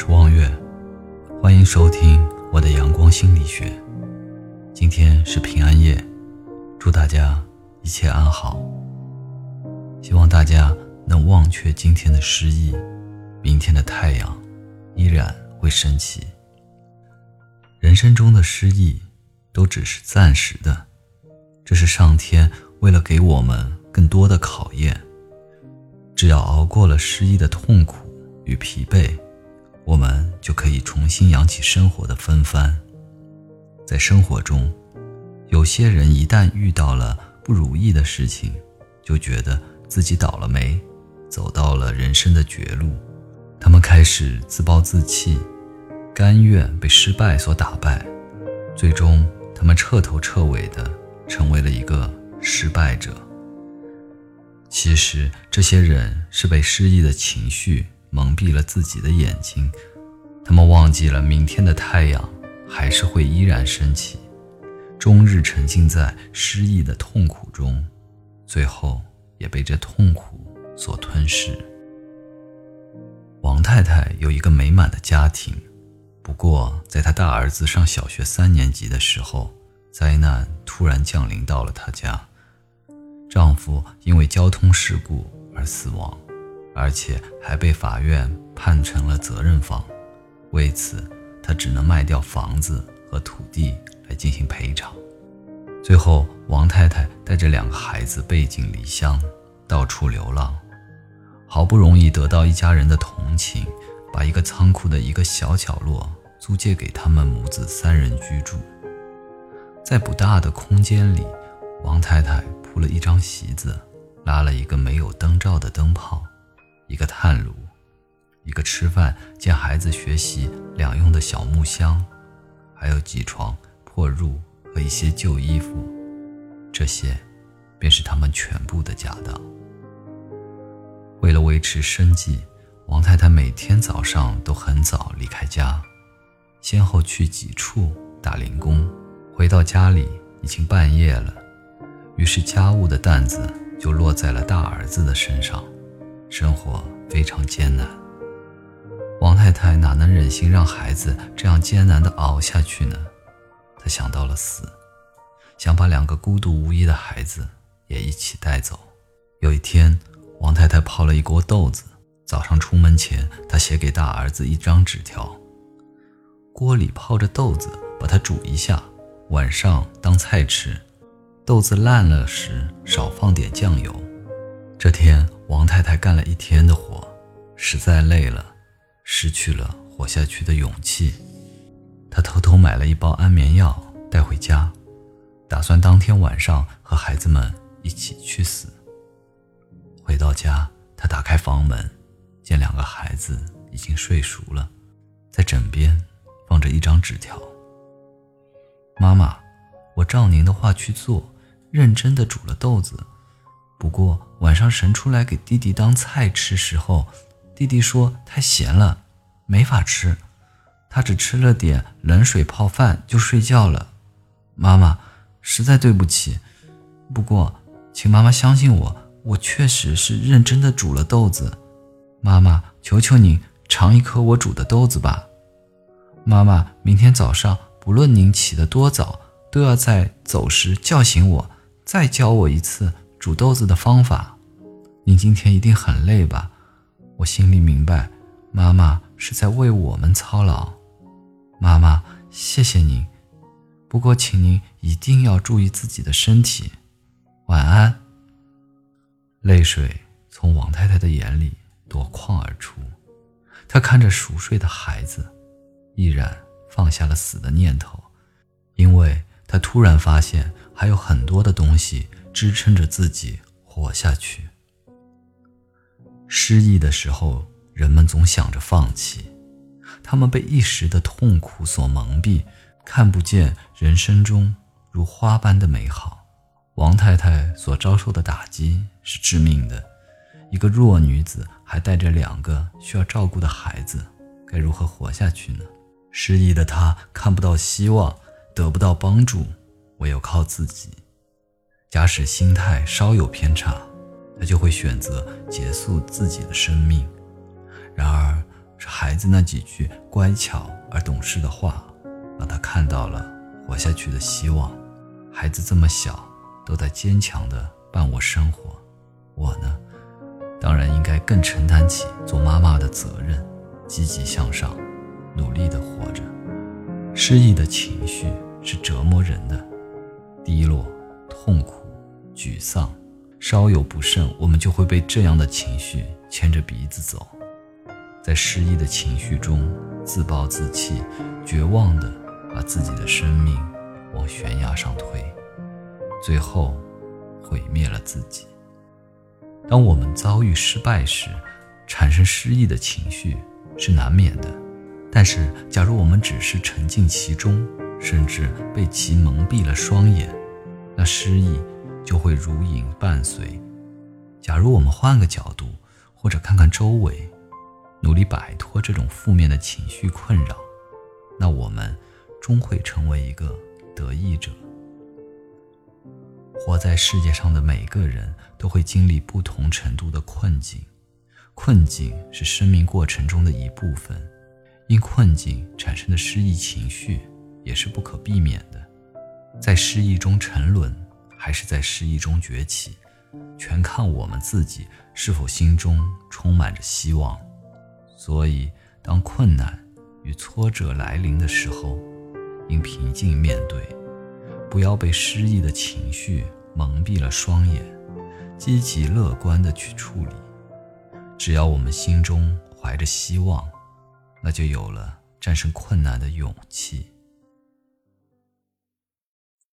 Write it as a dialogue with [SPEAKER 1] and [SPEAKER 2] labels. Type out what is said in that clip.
[SPEAKER 1] 是望月，欢迎收听我的阳光心理学。今天是平安夜，祝大家一切安好。希望大家能忘却今天的失意，明天的太阳依然会升起。人生中的失意都只是暂时的，这是上天为了给我们更多的考验。只要熬过了失意的痛苦与疲惫，我们就可以重新扬起生活的风帆。在生活中，有些人一旦遇到了不如意的事情，就觉得自己倒了霉，走到了人生的绝路。他们开始自暴自弃，甘愿被失败所打败，最终他们彻头彻尾的成为了一个失败者。其实，这些人是被失意的情绪蒙蔽了自己的眼睛，他们忘记了明天的太阳还是会依然升起，终日沉浸在失意的痛苦中，最后也被这痛苦所吞噬。王太太有一个美满的家庭，不过在她大儿子上小学三年级的时候，灾难突然降临到了她家。丈夫因为交通事故而死亡，而且还被法院判成了责任方。为此，他只能卖掉房子和土地来进行赔偿。最后，王太太带着两个孩子背井离乡，到处流浪，好不容易得到一家人的同情，把一个仓库的一个小角落租借给他们母子三人居住。在不大的空间里，王太太。铺了一张席子，拉了一个没有灯罩的灯泡，一个炭炉，一个吃饭见孩子学习两用的小木箱，还有几床破褥和一些旧衣服，这些便是他们全部的家当。为了维持生计，王太太每天早上都很早离开家，先后去几处打零工，回到家里已经半夜了。于是家务的担子就落在了大儿子的身上，生活非常艰难。王太太哪能忍心让孩子这样艰难地熬下去呢？她想到了死，想把两个孤独无依的孩子也一起带走。有一天，王太太泡了一锅豆子，早上出门前，她写给大儿子一张纸条：锅里泡着豆子，把它煮一下，晚上当菜吃。豆子烂了时，少放点酱油。这天，王太太干了一天的活，实在累了，失去了活下去的勇气。她偷偷买了一包安眠药带回家，打算当天晚上和孩子们一起去死。回到家，她打开房门，见两个孩子已经睡熟了，在枕边放着一张纸条：“妈妈，我照您的话去做。”认真的煮了豆子，不过晚上神出来给弟弟当菜吃时候，弟弟说太咸了，没法吃，他只吃了点冷水泡饭就睡觉了。妈妈，实在对不起，不过请妈妈相信我，我确实是认真的煮了豆子。妈妈，求求您尝一颗我煮的豆子吧。妈妈，明天早上不论您起得多早，都要在走时叫醒我。再教我一次煮豆子的方法。您今天一定很累吧？我心里明白，妈妈是在为我们操劳。妈妈，谢谢您。不过，请您一定要注意自己的身体。晚安。泪水从王太太的眼里夺眶而出，她看着熟睡的孩子，毅然放下了死的念头，因为。她突然发现，还有很多的东西支撑着自己活下去。失意的时候，人们总想着放弃，他们被一时的痛苦所蒙蔽，看不见人生中如花般的美好。王太太所遭受的打击是致命的，一个弱女子还带着两个需要照顾的孩子，该如何活下去呢？失意的她看不到希望。得不到帮助，唯有靠自己。假使心态稍有偏差，他就会选择结束自己的生命。然而，是孩子那几句乖巧而懂事的话，让他看到了活下去的希望。孩子这么小，都在坚强地伴我生活，我呢，当然应该更承担起做妈妈的责任，积极向上，努力地活着。失意的情绪是折磨人的，低落、痛苦、沮丧，稍有不慎，我们就会被这样的情绪牵着鼻子走。在失意的情绪中自暴自弃，绝望地把自己的生命往悬崖上推，最后毁灭了自己。当我们遭遇失败时，产生失意的情绪是难免的。但是，假如我们只是沉浸其中，甚至被其蒙蔽了双眼，那失意就会如影伴随。假如我们换个角度，或者看看周围。努力摆脱这种负面的情绪困扰，那我们终会成为一个得意者。活在世界上的每个人都会经历不同程度的困境，困境是生命过程中的一部分，因困境产生的失意情绪也是不可避免的。在失意中沉沦，还是在失意中崛起，全看我们自己是否心中充满着希望。所以，当困难与挫折来临的时候，应平静面对，不要被失意的情绪蒙蔽了双眼，积极乐观地去处理。只要我们心中怀着希望，那就有了战胜困难的勇气。